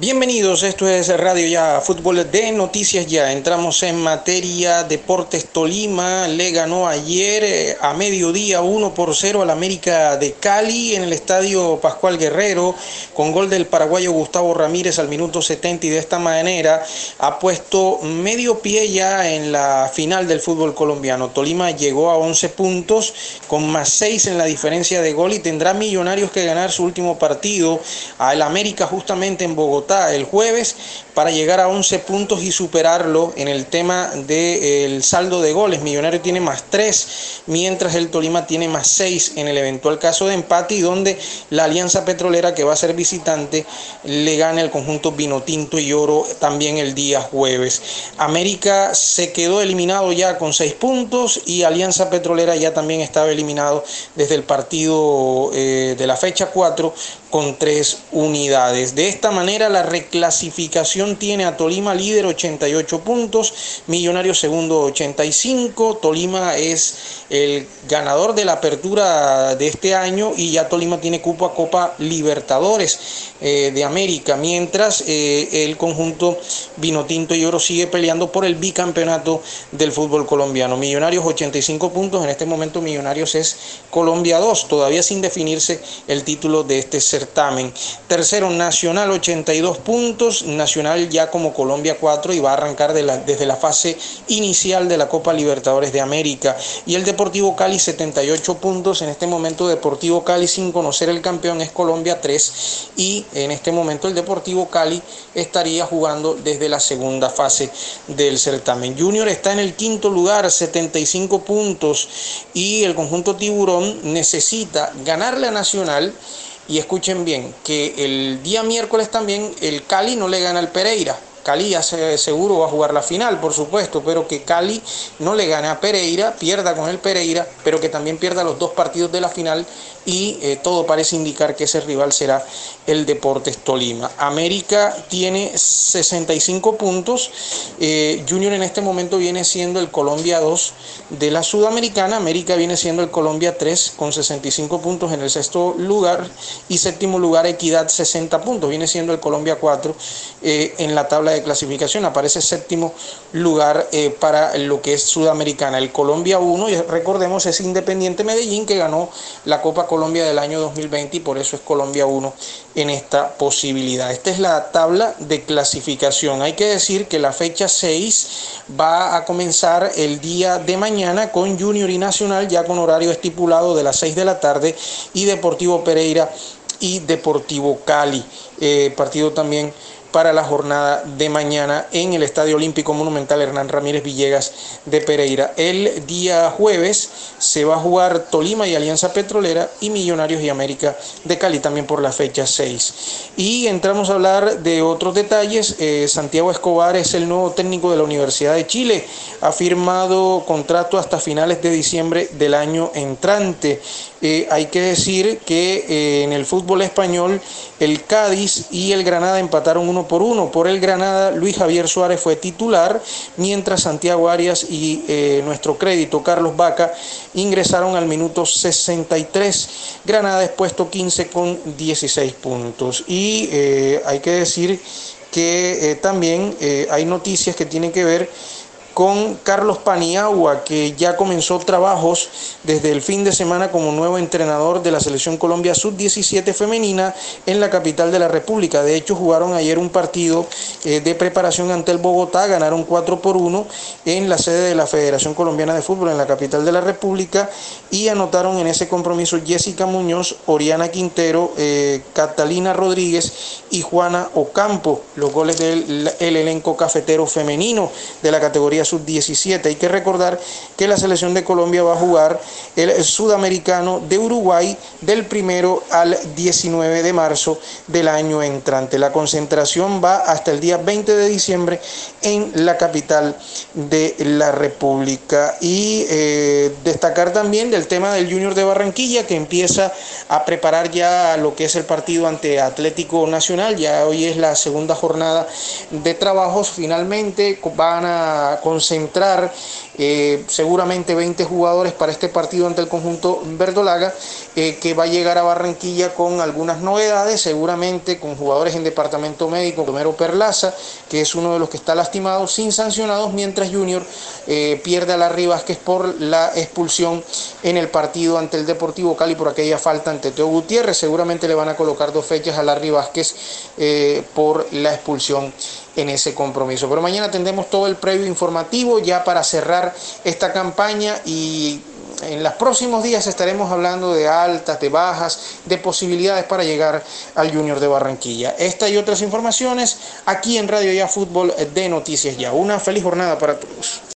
Bienvenidos, esto es Radio Ya, Fútbol de Noticias Ya. Entramos en materia Deportes Tolima, le ganó ayer eh, a mediodía 1 por 0 al América de Cali en el estadio Pascual Guerrero, con gol del paraguayo Gustavo Ramírez al minuto 70 y de esta manera ha puesto medio pie ya en la final del fútbol colombiano. Tolima llegó a 11 puntos con más 6 en la diferencia de gol y tendrá Millonarios que ganar su último partido al América justamente en Bogotá el jueves para llegar a 11 puntos y superarlo en el tema del saldo de goles. Millonario tiene más 3, mientras el Tolima tiene más 6 en el eventual caso de empate y donde la Alianza Petrolera que va a ser visitante le gana el conjunto Vino Tinto y Oro también el día jueves. América se quedó eliminado ya con 6 puntos y Alianza Petrolera ya también estaba eliminado desde el partido eh, de la fecha 4 con 3 unidades. De esta manera la reclasificación tiene a Tolima líder 88 puntos, Millonario segundo 85, Tolima es el ganador de la apertura de este año y ya Tolima tiene cupo a Copa Libertadores eh, de América, mientras eh, el conjunto Vinotinto y Oro sigue peleando por el bicampeonato del fútbol colombiano. Millonarios 85 puntos, en este momento Millonarios es Colombia 2, todavía sin definirse el título de este certamen. Tercero, Nacional 82 puntos, Nacional ya como Colombia 4 y va a arrancar desde la fase inicial de la Copa Libertadores de América. Y el Deportivo Cali 78 puntos, en este momento Deportivo Cali sin conocer el campeón es Colombia 3 y en este momento el Deportivo Cali estaría jugando desde la segunda fase del certamen. Junior está en el quinto lugar, 75 puntos y el conjunto Tiburón necesita ganarle a Nacional y escuchen bien, que el día miércoles también el Cali no le gana al Pereira. Cali ya seguro va a jugar la final, por supuesto, pero que Cali no le gane a Pereira, pierda con el Pereira, pero que también pierda los dos partidos de la final y eh, todo parece indicar que ese rival será el Deportes Tolima. América tiene 65 puntos, eh, Junior en este momento viene siendo el Colombia 2 de la Sudamericana, América viene siendo el Colombia 3 con 65 puntos en el sexto lugar y séptimo lugar Equidad 60 puntos, viene siendo el Colombia 4 eh, en la tabla de clasificación, aparece séptimo lugar para lo que es Sudamericana, el Colombia 1 y recordemos es Independiente Medellín que ganó la Copa Colombia del año 2020 y por eso es Colombia 1 en esta posibilidad. Esta es la tabla de clasificación. Hay que decir que la fecha 6 va a comenzar el día de mañana con Junior y Nacional ya con horario estipulado de las 6 de la tarde y Deportivo Pereira y Deportivo Cali. Eh, partido también para la jornada de mañana en el Estadio Olímpico Monumental Hernán Ramírez Villegas de Pereira. El día jueves se va a jugar Tolima y Alianza Petrolera y Millonarios y América de Cali también por la fecha 6. Y entramos a hablar de otros detalles. Eh, Santiago Escobar es el nuevo técnico de la Universidad de Chile. Ha firmado contrato hasta finales de diciembre del año entrante. Eh, hay que decir que eh, en el fútbol español el Cádiz y el Granada empataron por uno. Por el Granada, Luis Javier Suárez fue titular, mientras Santiago Arias y eh, nuestro crédito, Carlos Vaca, ingresaron al minuto 63. Granada es puesto 15 con 16 puntos. Y eh, hay que decir que eh, también hay noticias que tienen que ver con Carlos Paniagua, que ya comenzó trabajos desde el fin de semana como nuevo entrenador de la Selección Colombia Sub-17 femenina en la capital de la República. De hecho, jugaron ayer un partido eh, de preparación ante el Bogotá, ganaron 4 por 1 en la sede de la Federación Colombiana de Fútbol en la capital de la República y anotaron en ese compromiso Jessica Muñoz, Oriana Quintero, eh, Catalina Rodríguez y Juana Ocampo, los goles del elenco cafetero femenino de la categoría sub-17. Hay que recordar que la selección de Colombia va a jugar el sudamericano de Uruguay del primero al 19 de marzo del año entrante. La concentración va hasta el día 20 de diciembre en la capital de la República. Y eh, destacar también del tema del Junior de Barranquilla que empieza a preparar ya lo que es el partido ante Atlético Nacional. Ya hoy es la segunda jornada de trabajos. Finalmente van a concentrar eh, seguramente 20 jugadores para este partido ante el conjunto verdolaga, eh, que va a llegar a Barranquilla con algunas novedades, seguramente con jugadores en departamento médico, Romero Perlaza, que es uno de los que está lastimado, sin sancionados, mientras Junior eh, pierde a Larry Vázquez por la expulsión en el partido ante el Deportivo Cali por aquella falta ante Teo Gutiérrez. Seguramente le van a colocar dos fechas a Larry Vázquez por la expulsión en ese compromiso. Pero mañana tendremos todo el previo informativo ya para cerrar esta campaña y en los próximos días estaremos hablando de altas, de bajas, de posibilidades para llegar al Junior de Barranquilla. Esta y otras informaciones aquí en Radio Ya Fútbol de Noticias Ya. Una feliz jornada para todos.